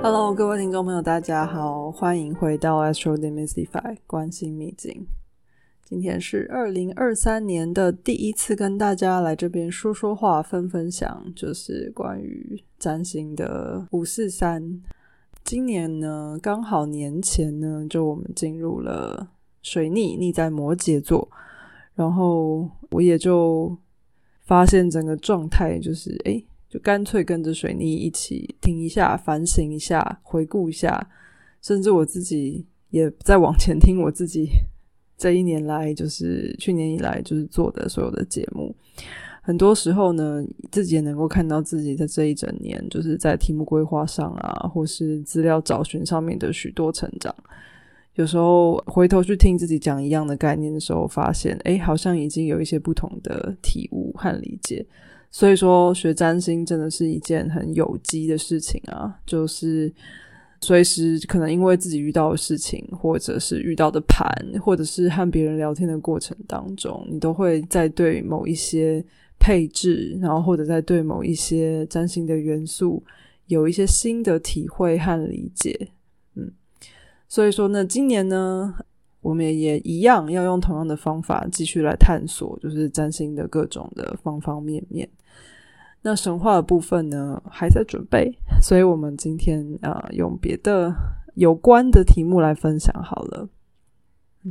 Hello，各位听众朋友，大家好，欢迎回到 Astro Demystify 关心秘境。今天是二零二三年的第一次跟大家来这边说说话、分分享，就是关于占星的五四三。今年呢，刚好年前呢，就我们进入了水逆，逆在摩羯座，然后我也就发现整个状态就是诶。就干脆跟着水逆一起听一下，反省一下，回顾一下，甚至我自己也在往前听我自己这一年来，就是去年以来就是做的所有的节目。很多时候呢，自己也能够看到自己在这一整年，就是在题目规划上啊，或是资料找寻上面的许多成长。有时候回头去听自己讲一样的概念的时候，发现哎，好像已经有一些不同的体悟和理解。所以说，学占星真的是一件很有机的事情啊！就是随时可能因为自己遇到的事情，或者是遇到的盘，或者是和别人聊天的过程当中，你都会在对某一些配置，然后或者在对某一些占星的元素有一些新的体会和理解。嗯，所以说呢，今年呢。我们也一样要用同样的方法继续来探索，就是占星的各种的方方面面。那神话的部分呢，还在准备，所以我们今天啊，用别的有关的题目来分享好了。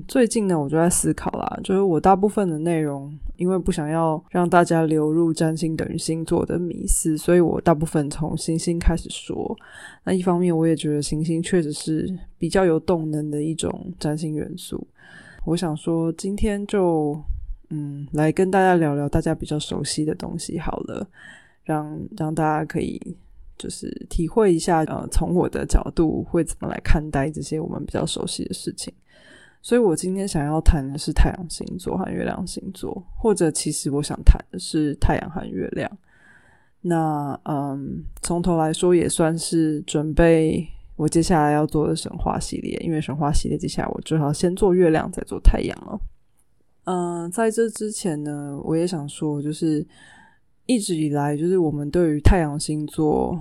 最近呢，我就在思考啦，就是我大部分的内容，因为不想要让大家流入占星等于星座的迷思，所以我大部分从星星开始说。那一方面，我也觉得行星确实是比较有动能的一种占星元素。我想说，今天就嗯，来跟大家聊聊大家比较熟悉的东西好了，让让大家可以就是体会一下，呃，从我的角度会怎么来看待这些我们比较熟悉的事情。所以我今天想要谈的是太阳星座和月亮星座，或者其实我想谈的是太阳和月亮。那嗯，从头来说也算是准备我接下来要做的神话系列，因为神话系列接下来我最好先做月亮，再做太阳了。嗯，在这之前呢，我也想说，就是一直以来，就是我们对于太阳星座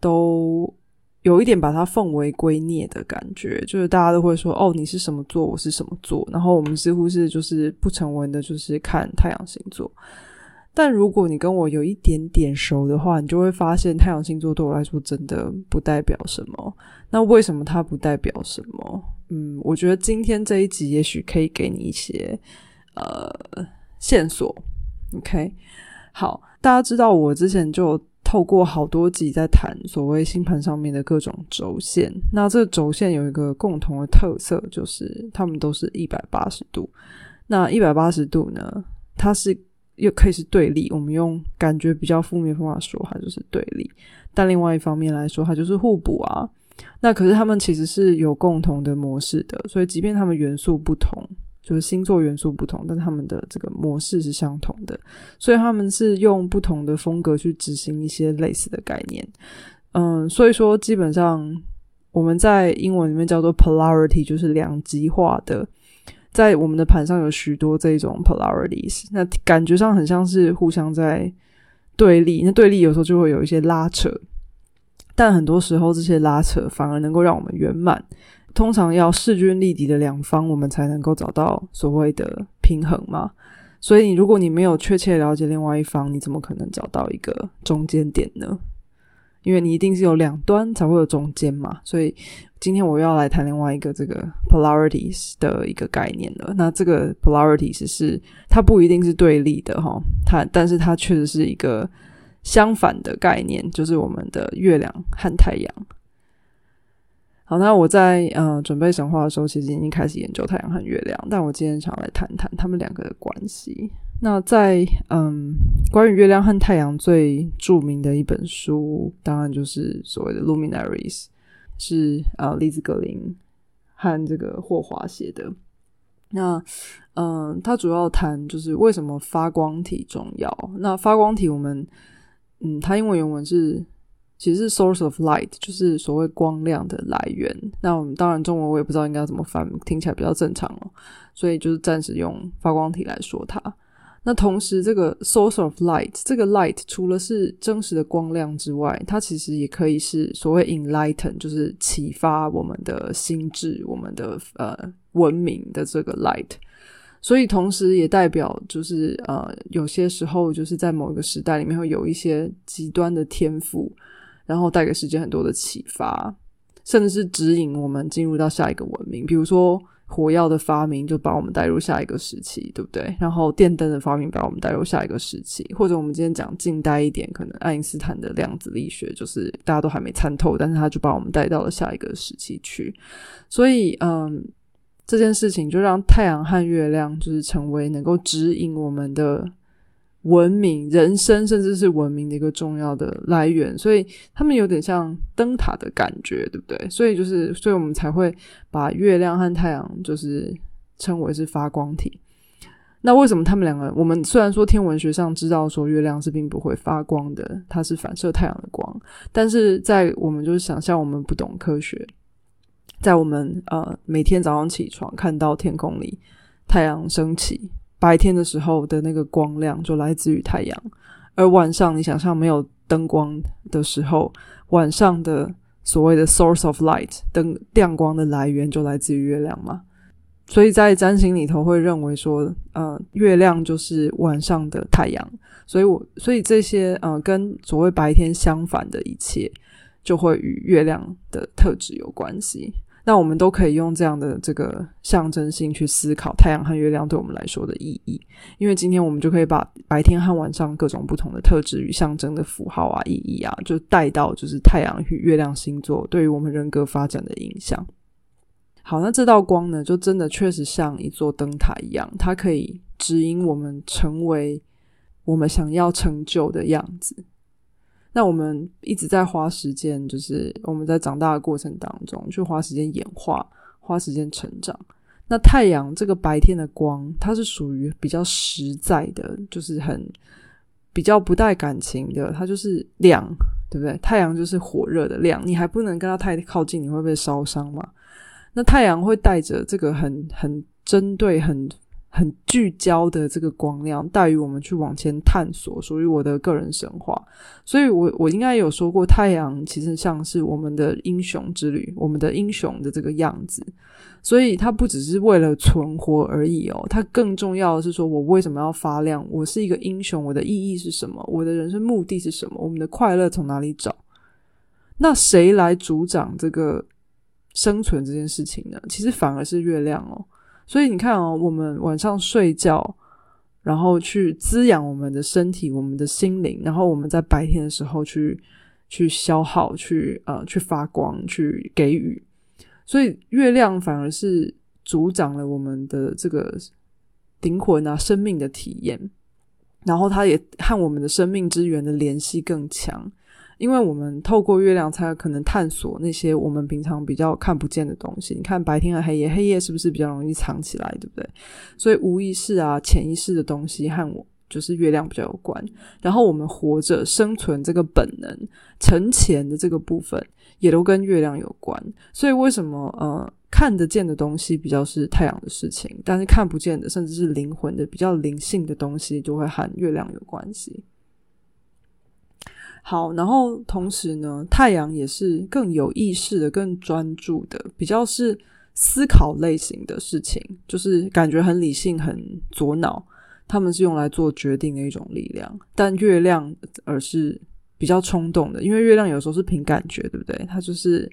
都。有一点把它奉为圭臬的感觉，就是大家都会说：“哦，你是什么座，我是什么座。”然后我们似乎是就是不成文的，就是看太阳星座。但如果你跟我有一点点熟的话，你就会发现太阳星座对我来说真的不代表什么。那为什么它不代表什么？嗯，我觉得今天这一集也许可以给你一些呃线索。OK，好，大家知道我之前就。透过好多集在谈所谓星盘上面的各种轴线，那这轴线有一个共同的特色，就是它们都是一百八十度。那一百八十度呢，它是又可以是对立。我们用感觉比较负面方法说，它就是对立。但另外一方面来说，它就是互补啊。那可是它们其实是有共同的模式的，所以即便它们元素不同。就是星座元素不同，但他们的这个模式是相同的，所以他们是用不同的风格去执行一些类似的概念。嗯，所以说基本上我们在英文里面叫做 polarity，就是两极化的，在我们的盘上有许多这种 polarities，那感觉上很像是互相在对立，那对立有时候就会有一些拉扯，但很多时候这些拉扯反而能够让我们圆满。通常要势均力敌的两方，我们才能够找到所谓的平衡嘛。所以，如果你没有确切了解另外一方，你怎么可能找到一个中间点呢？因为你一定是有两端才会有中间嘛。所以，今天我要来谈另外一个这个 polarities 的一个概念了。那这个 polarities 是它不一定是对立的哈，它但是它确实是一个相反的概念，就是我们的月亮和太阳。好，那我在呃准备神话的时候，其实已经开始研究太阳和月亮。但我今天想来谈谈他们两个的关系。那在嗯关于月亮和太阳最著名的一本书，当然就是所谓的《Luminaries》，是呃利兹格林和这个霍华写的。那嗯，它主要谈就是为什么发光体重要。那发光体，我们嗯，它英文原文是。其实是 source of light，就是所谓光亮的来源。那我们当然中文我也不知道应该怎么翻，听起来比较正常哦。所以就是暂时用发光体来说它。那同时，这个 source of light，这个 light 除了是真实的光亮之外，它其实也可以是所谓 enlighten，就是启发我们的心智、我们的呃文明的这个 light。所以，同时也代表就是呃，有些时候就是在某一个时代里面会有一些极端的天赋，然后带给世界很多的启发，甚至是指引我们进入到下一个文明，比如说。火药的发明就把我们带入下一个时期，对不对？然后电灯的发明把我们带入下一个时期，或者我们今天讲近代一点，可能爱因斯坦的量子力学就是大家都还没参透，但是他就把我们带到了下一个时期去。所以，嗯，这件事情就让太阳和月亮就是成为能够指引我们的。文明、人生，甚至是文明的一个重要的来源，所以他们有点像灯塔的感觉，对不对？所以就是，所以我们才会把月亮和太阳就是称为是发光体。那为什么他们两个？我们虽然说天文学上知道说月亮是并不会发光的，它是反射太阳的光，但是在我们就是想象我们不懂科学，在我们呃每天早上起床看到天空里太阳升起。白天的时候的那个光亮就来自于太阳，而晚上你想象没有灯光的时候，晚上的所谓的 source of light 灯亮光的来源就来自于月亮嘛？所以在占星里头会认为说，呃，月亮就是晚上的太阳，所以我所以这些呃跟所谓白天相反的一切，就会与月亮的特质有关系。那我们都可以用这样的这个象征性去思考太阳和月亮对我们来说的意义，因为今天我们就可以把白天和晚上各种不同的特质与象征的符号啊、意义啊，就带到就是太阳与月亮星座对于我们人格发展的影响。好，那这道光呢，就真的确实像一座灯塔一样，它可以指引我们成为我们想要成就的样子。那我们一直在花时间，就是我们在长大的过程当中，去花时间演化，花时间成长。那太阳这个白天的光，它是属于比较实在的，就是很比较不带感情的，它就是亮，对不对？太阳就是火热的亮，你还不能跟它太靠近，你会被烧伤嘛？那太阳会带着这个很很针对很。很聚焦的这个光亮，带于我们去往前探索，属于我的个人神话。所以，我我应该有说过，太阳其实像是我们的英雄之旅，我们的英雄的这个样子。所以，它不只是为了存活而已哦，它更重要的是说，我为什么要发亮？我是一个英雄，我的意义是什么？我的人生目的是什么？我们的快乐从哪里找？那谁来主掌这个生存这件事情呢？其实反而是月亮哦。所以你看哦，我们晚上睡觉，然后去滋养我们的身体、我们的心灵，然后我们在白天的时候去去消耗、去呃去发光、去给予。所以月亮反而是助长了我们的这个灵魂啊、生命的体验，然后它也和我们的生命之源的联系更强。因为我们透过月亮，才可能探索那些我们平常比较看不见的东西。你看白天和黑夜，黑夜是不是比较容易藏起来，对不对？所以无意识啊、潜意识的东西和我就是月亮比较有关。然后我们活着生存这个本能、沉潜的这个部分，也都跟月亮有关。所以为什么呃看得见的东西比较是太阳的事情，但是看不见的，甚至是灵魂的比较灵性的东西，就会和月亮有关系。好，然后同时呢，太阳也是更有意识的、更专注的，比较是思考类型的事情，就是感觉很理性、很左脑。他们是用来做决定的一种力量，但月亮而是比较冲动的，因为月亮有时候是凭感觉，对不对？它就是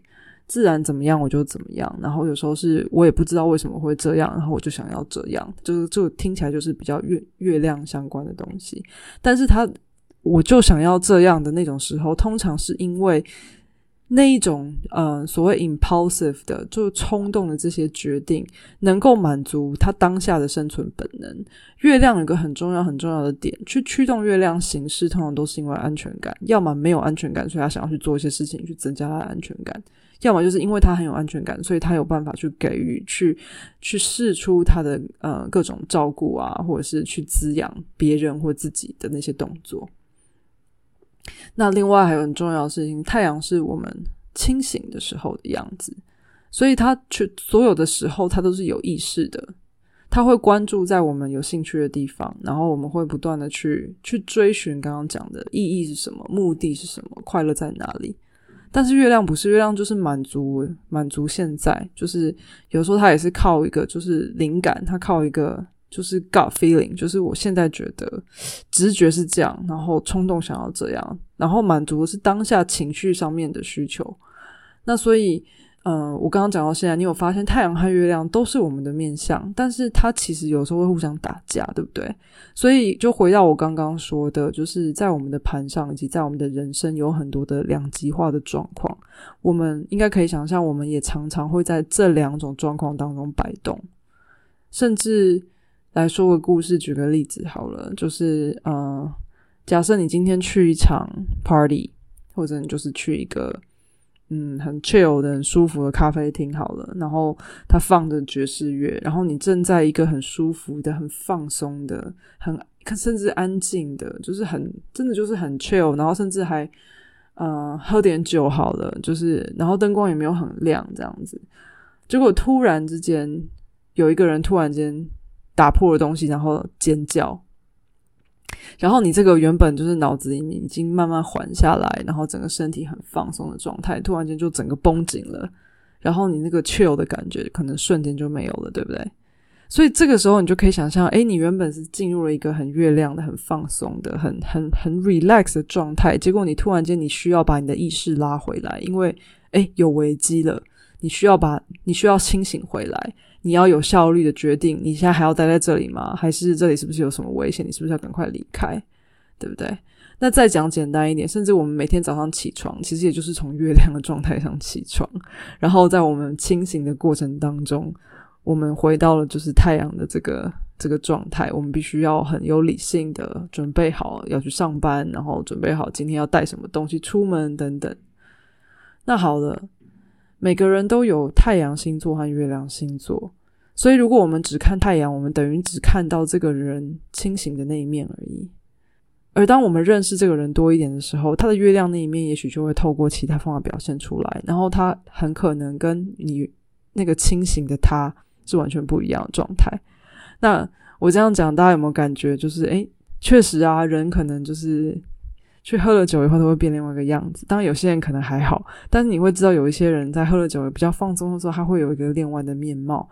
自然怎么样我就怎么样，然后有时候是我也不知道为什么会这样，然后我就想要这样，就是就听起来就是比较月月亮相关的东西，但是它。我就想要这样的那种时候，通常是因为那一种呃所谓 impulsive 的，就冲动的这些决定，能够满足他当下的生存本能。月亮有个很重要很重要的点，去驱动月亮行事，通常都是因为安全感，要么没有安全感，所以他想要去做一些事情去增加他的安全感；要么就是因为他很有安全感，所以他有办法去给予、去去试出他的呃各种照顾啊，或者是去滋养别人或自己的那些动作。那另外还有很重要的事情，太阳是我们清醒的时候的样子，所以它去所有的时候，它都是有意识的。它会关注在我们有兴趣的地方，然后我们会不断的去去追寻刚刚讲的意义是什么，目的是什么，快乐在哪里。但是月亮不是月亮，就是满足满足现在，就是有时候它也是靠一个就是灵感，它靠一个就是 gut feeling，就是我现在觉得直觉是这样，然后冲动想要这样，然后满足的是当下情绪上面的需求。那所以。嗯，我刚刚讲到现在，你有发现太阳和月亮都是我们的面相，但是它其实有时候会互相打架，对不对？所以就回到我刚刚说的，就是在我们的盘上以及在我们的人生有很多的两极化的状况，我们应该可以想象，我们也常常会在这两种状况当中摆动。甚至来说个故事，举个例子好了，就是嗯，假设你今天去一场 party，或者你就是去一个。嗯，很 chill 的、很舒服的咖啡厅好了，然后他放着爵士乐，然后你正在一个很舒服的、很放松的、很甚至安静的，就是很真的就是很 chill，然后甚至还呃喝点酒好了，就是然后灯光也没有很亮这样子，结果突然之间有一个人突然间打破了东西，然后尖叫。然后你这个原本就是脑子里面已经慢慢缓下来，然后整个身体很放松的状态，突然间就整个绷紧了，然后你那个 chill 的感觉可能瞬间就没有了，对不对？所以这个时候你就可以想象，哎，你原本是进入了一个很月亮的、很放松的、很很很 relax 的状态，结果你突然间你需要把你的意识拉回来，因为哎有危机了，你需要把你需要清醒回来。你要有效率的决定，你现在还要待在这里吗？还是这里是不是有什么危险？你是不是要赶快离开？对不对？那再讲简单一点，甚至我们每天早上起床，其实也就是从月亮的状态上起床，然后在我们清醒的过程当中，我们回到了就是太阳的这个这个状态。我们必须要很有理性的准备好要去上班，然后准备好今天要带什么东西出门等等。那好了，每个人都有太阳星座和月亮星座。所以，如果我们只看太阳，我们等于只看到这个人清醒的那一面而已。而当我们认识这个人多一点的时候，他的月亮那一面也许就会透过其他方法表现出来。然后，他很可能跟你那个清醒的他是完全不一样的状态。那我这样讲，大家有没有感觉？就是，诶，确实啊，人可能就是去喝了酒以后都会变另外一个样子。当然，有些人可能还好，但是你会知道，有一些人在喝了酒比较放松的时候，他会有一个另外的面貌。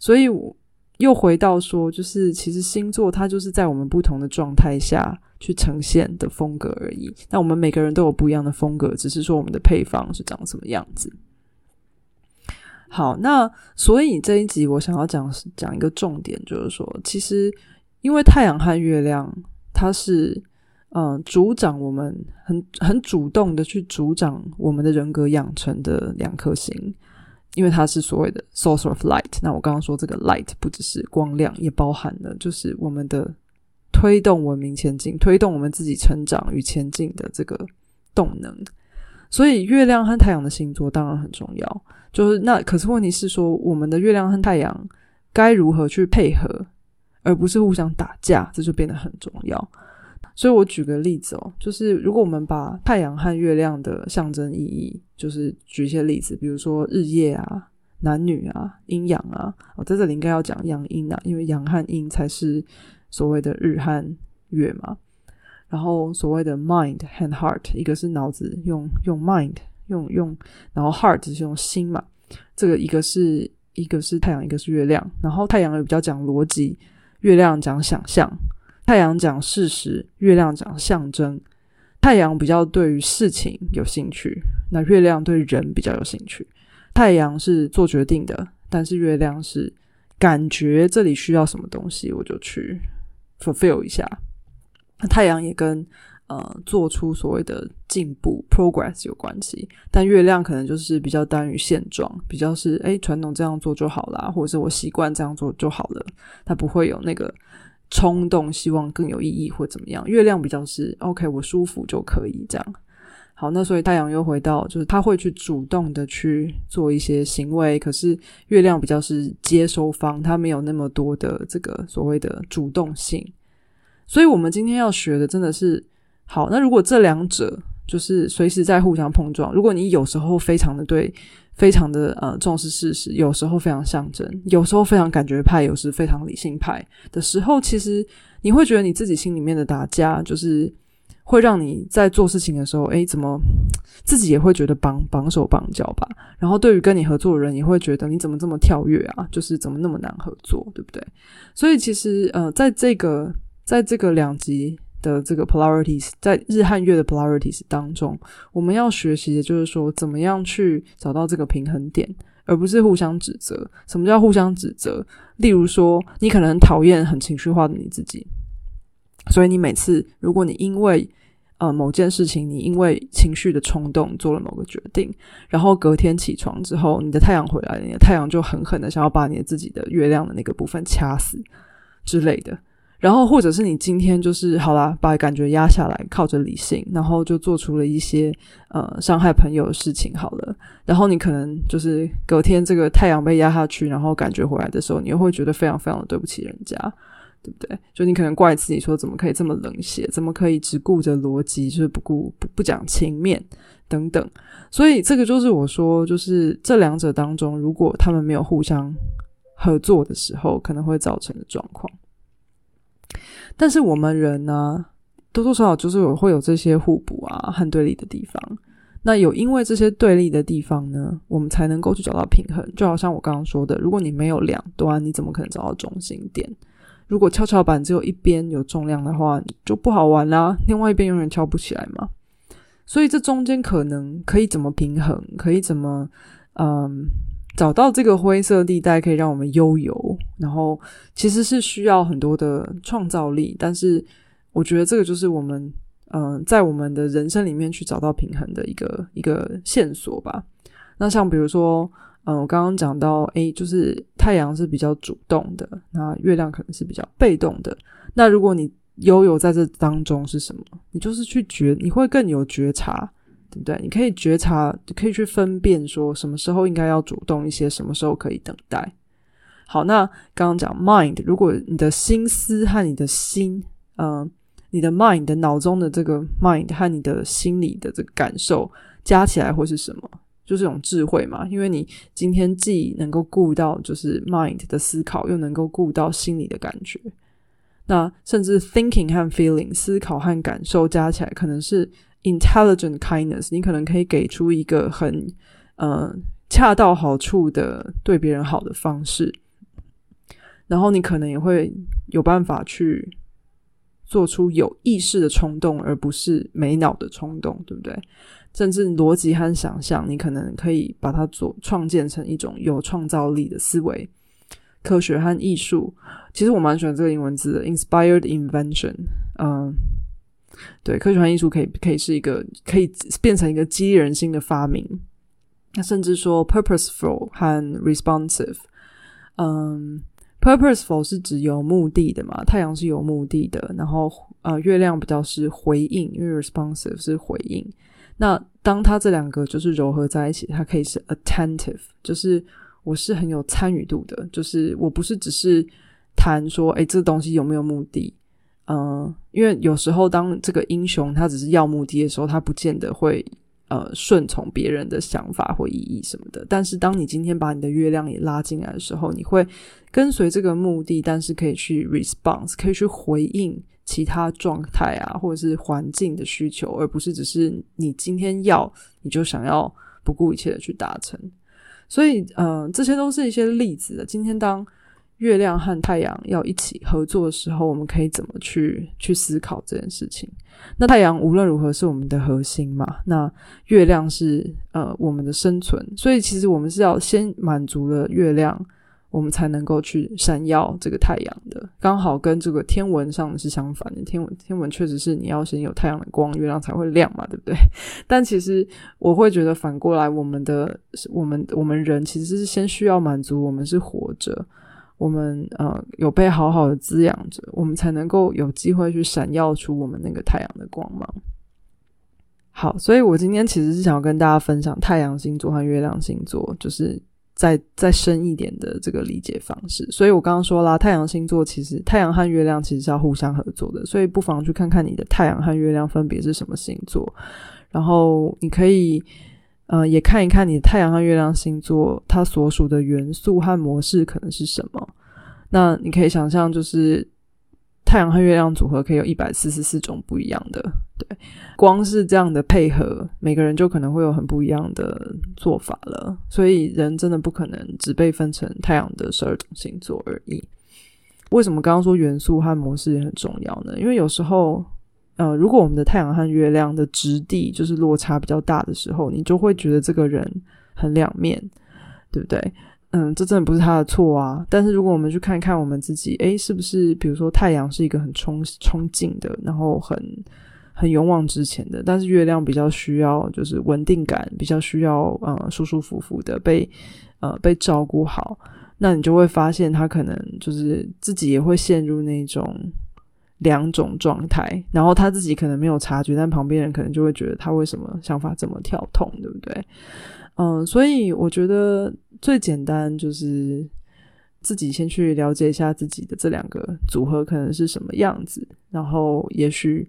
所以，我又回到说，就是其实星座它就是在我们不同的状态下去呈现的风格而已。那我们每个人都有不一样的风格，只是说我们的配方是长什么样子。好，那所以这一集我想要讲讲一个重点，就是说，其实因为太阳和月亮，它是嗯主掌我们很很主动的去主掌我们的人格养成的两颗星。因为它是所谓的 source of light，那我刚刚说这个 light 不只是光亮，也包含了就是我们的推动文明前进、推动我们自己成长与前进的这个动能。所以月亮和太阳的星座当然很重要。就是那可是问题是说，我们的月亮和太阳该如何去配合，而不是互相打架，这就变得很重要。所以我举个例子哦，就是如果我们把太阳和月亮的象征意义，就是举一些例子，比如说日夜啊、男女啊、阴阳啊，我在这里应该要讲阳阴啊，因为阳和阴才是所谓的日和月嘛。然后所谓的 mind 和 heart，一个是脑子用用 mind 用用，然后 heart 是用心嘛。这个一个是一个是太阳，一个是月亮。然后太阳也比较讲逻辑，月亮讲想象。太阳讲事实，月亮讲象征。太阳比较对于事情有兴趣，那月亮对人比较有兴趣。太阳是做决定的，但是月亮是感觉这里需要什么东西，我就去 fulfill 一下。那太阳也跟呃做出所谓的进步 progress 有关系，但月亮可能就是比较单于现状，比较是哎传统这样做就好啦，或者是我习惯这样做就好了，它不会有那个。冲动，希望更有意义或怎么样？月亮比较是 OK，我舒服就可以这样。好，那所以太阳又回到，就是他会去主动的去做一些行为，可是月亮比较是接收方，他没有那么多的这个所谓的主动性。所以我们今天要学的真的是好。那如果这两者就是随时在互相碰撞。如果你有时候非常的对，非常的呃重视事实，有时候非常象征，有时候非常感觉派，有时非常理性派的时候，其实你会觉得你自己心里面的打架，就是会让你在做事情的时候，诶，怎么自己也会觉得绑绑手绑脚吧？然后对于跟你合作的人，也会觉得你怎么这么跳跃啊？就是怎么那么难合作，对不对？所以其实呃，在这个在这个两极。的这个 polarities 在日和月的 polarities 当中，我们要学习的就是说，怎么样去找到这个平衡点，而不是互相指责。什么叫互相指责？例如说，你可能讨厌很情绪化的你自己，所以你每次如果你因为呃某件事情，你因为情绪的冲动做了某个决定，然后隔天起床之后，你的太阳回来了，你的太阳就狠狠的想要把你自己的月亮的那个部分掐死之类的。然后，或者是你今天就是好啦，把感觉压下来，靠着理性，然后就做出了一些呃伤害朋友的事情。好了，然后你可能就是隔天这个太阳被压下去，然后感觉回来的时候，你又会觉得非常非常的对不起人家，对不对？就你可能怪自己说怎么可以这么冷血，怎么可以只顾着逻辑，就是不顾不不讲情面等等。所以这个就是我说，就是这两者当中，如果他们没有互相合作的时候，可能会造成的状况。但是我们人呢，多多少少就是有会有这些互补啊和对立的地方。那有因为这些对立的地方呢，我们才能够去找到平衡。就好像我刚刚说的，如果你没有两端，你怎么可能找到中心点？如果跷跷板只有一边有重量的话，就不好玩啦。另外一边永远翘不起来嘛。所以这中间可能可以怎么平衡？可以怎么嗯？找到这个灰色地带，可以让我们悠游。然后其实是需要很多的创造力，但是我觉得这个就是我们嗯，在我们的人生里面去找到平衡的一个一个线索吧。那像比如说，嗯，我刚刚讲到，诶，就是太阳是比较主动的，那月亮可能是比较被动的。那如果你悠游在这当中是什么？你就是去觉，你会更有觉察。对不对？你可以觉察，可以去分辨，说什么时候应该要主动一些，什么时候可以等待。好，那刚刚讲 mind，如果你的心思和你的心，嗯，你的 mind 的脑中的这个 mind 和你的心理的这个感受加起来会是什么？就是一种智慧嘛。因为你今天既能够顾到就是 mind 的思考，又能够顾到心理的感觉。那甚至 thinking 和 feeling 思考和感受加起来，可能是。Intelligent kindness，你可能可以给出一个很呃恰到好处的对别人好的方式，然后你可能也会有办法去做出有意识的冲动，而不是没脑的冲动，对不对？甚至逻辑和想象，你可能可以把它做创建成一种有创造力的思维。科学和艺术，其实我蛮喜欢这个英文字的，inspired invention，嗯。对，科学和艺术可以可以是一个可以变成一个激励人心的发明。那甚至说 purposeful 和 responsive，嗯，purposeful 是指有目的的嘛？太阳是有目的的，然后呃，月亮比较是回应，因为 responsive 是回应。那当它这两个就是糅合在一起，它可以是 attentive，就是我是很有参与度的，就是我不是只是谈说，哎，这东西有没有目的？嗯，因为有时候当这个英雄他只是要目的的时候，他不见得会呃顺从别人的想法或意义什么的。但是当你今天把你的月亮也拉进来的时候，你会跟随这个目的，但是可以去 response，可以去回应其他状态啊，或者是环境的需求，而不是只是你今天要你就想要不顾一切的去达成。所以，嗯，这些都是一些例子的。今天当。月亮和太阳要一起合作的时候，我们可以怎么去去思考这件事情？那太阳无论如何是我们的核心嘛？那月亮是呃我们的生存，所以其实我们是要先满足了月亮，我们才能够去闪耀这个太阳的。刚好跟这个天文上是相反的，天文天文确实是你要先有太阳的光，月亮才会亮嘛，对不对？但其实我会觉得反过来，我们的我们我们人其实是先需要满足，我们是活着。我们呃有被好好的滋养着，我们才能够有机会去闪耀出我们那个太阳的光芒。好，所以我今天其实是想要跟大家分享太阳星座和月亮星座，就是再再深一点的这个理解方式。所以我刚刚说啦，太阳星座其实太阳和月亮其实是要互相合作的，所以不妨去看看你的太阳和月亮分别是什么星座，然后你可以呃也看一看你太阳和月亮星座它所属的元素和模式可能是什么。那你可以想象，就是太阳和月亮组合可以有一百四十四种不一样的，对，光是这样的配合，每个人就可能会有很不一样的做法了。所以人真的不可能只被分成太阳的十二种星座而已。为什么刚刚说元素和模式也很重要呢？因为有时候，呃，如果我们的太阳和月亮的质地就是落差比较大的时候，你就会觉得这个人很两面，对不对？嗯，这真的不是他的错啊。但是如果我们去看看我们自己，诶，是不是比如说太阳是一个很冲冲劲的，然后很很勇往直前的，但是月亮比较需要就是稳定感，比较需要呃舒舒服服的被呃被照顾好，那你就会发现他可能就是自己也会陷入那种两种状态，然后他自己可能没有察觉，但旁边人可能就会觉得他为什么想法这么跳痛，对不对？嗯，所以我觉得最简单就是自己先去了解一下自己的这两个组合可能是什么样子，然后也许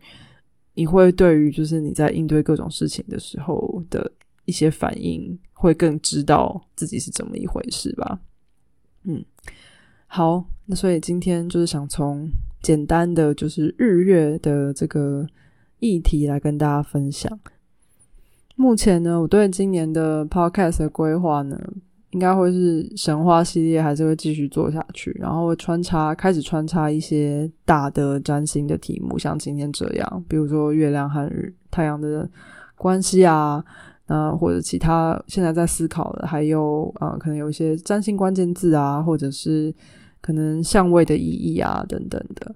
你会对于就是你在应对各种事情的时候的一些反应，会更知道自己是怎么一回事吧。嗯，好，那所以今天就是想从简单的就是日月的这个议题来跟大家分享。目前呢，我对今年的 podcast 的规划呢，应该会是神话系列，还是会继续做下去，然后穿插开始穿插一些大的占星的题目，像今天这样，比如说月亮和日太阳的关系啊，那或者其他现在在思考的，还有呃，可能有一些占星关键字啊，或者是可能相位的意义啊等等的。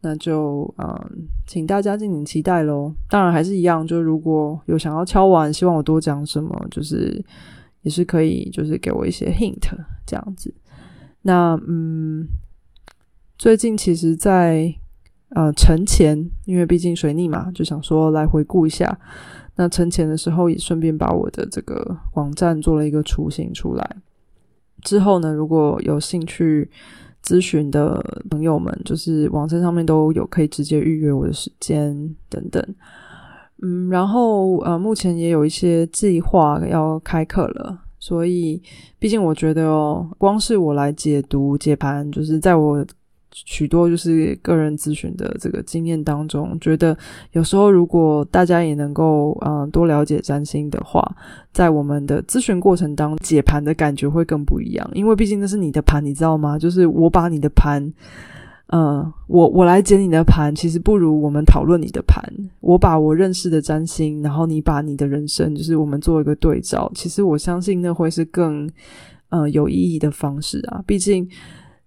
那就嗯，请大家敬请期待喽。当然还是一样，就如果有想要敲完，希望我多讲什么，就是也是可以，就是给我一些 hint 这样子。那嗯，最近其实，在呃沉前，因为毕竟水逆嘛，就想说来回顾一下。那沉前的时候，也顺便把我的这个网站做了一个雏形出来。之后呢，如果有兴趣。咨询的朋友们，就是网站上面都有可以直接预约我的时间等等，嗯，然后呃，目前也有一些计划要开课了，所以毕竟我觉得哦，光是我来解读解盘，就是在我。许多就是个人咨询的这个经验当中，觉得有时候如果大家也能够嗯多了解占星的话，在我们的咨询过程当解盘的感觉会更不一样，因为毕竟那是你的盘，你知道吗？就是我把你的盘，嗯，我我来解你的盘，其实不如我们讨论你的盘。我把我认识的占星，然后你把你的人生，就是我们做一个对照。其实我相信那会是更嗯有意义的方式啊，毕竟。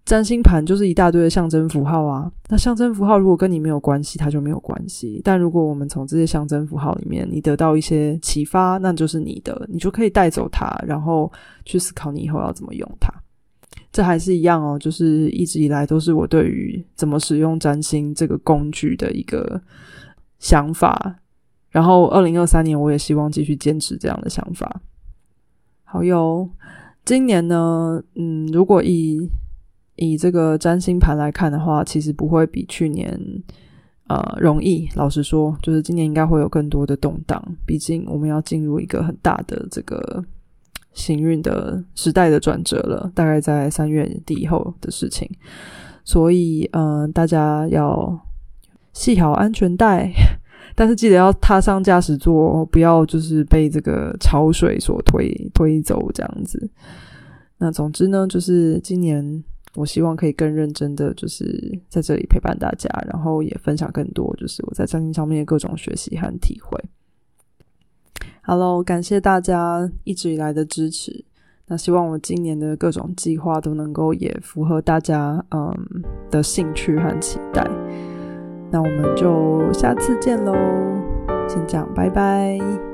占星盘就是一大堆的象征符号啊，那象征符号如果跟你没有关系，它就没有关系。但如果我们从这些象征符号里面，你得到一些启发，那就是你的，你就可以带走它，然后去思考你以后要怎么用它。这还是一样哦，就是一直以来都是我对于怎么使用占星这个工具的一个想法。然后二零二三年，我也希望继续坚持这样的想法。好哟，今年呢，嗯，如果以以这个占星盘来看的话，其实不会比去年呃容易。老实说，就是今年应该会有更多的动荡。毕竟我们要进入一个很大的这个行运的时代的转折了，大概在三月底以后的事情。所以，嗯，大家要系好安全带，但是记得要踏上驾驶座，不要就是被这个潮水所推推走这样子。那总之呢，就是今年。我希望可以更认真的，就是在这里陪伴大家，然后也分享更多，就是我在占星上面的各种学习和体会。Hello，感谢大家一直以来的支持。那希望我今年的各种计划都能够也符合大家嗯的兴趣和期待。那我们就下次见喽，先讲拜拜。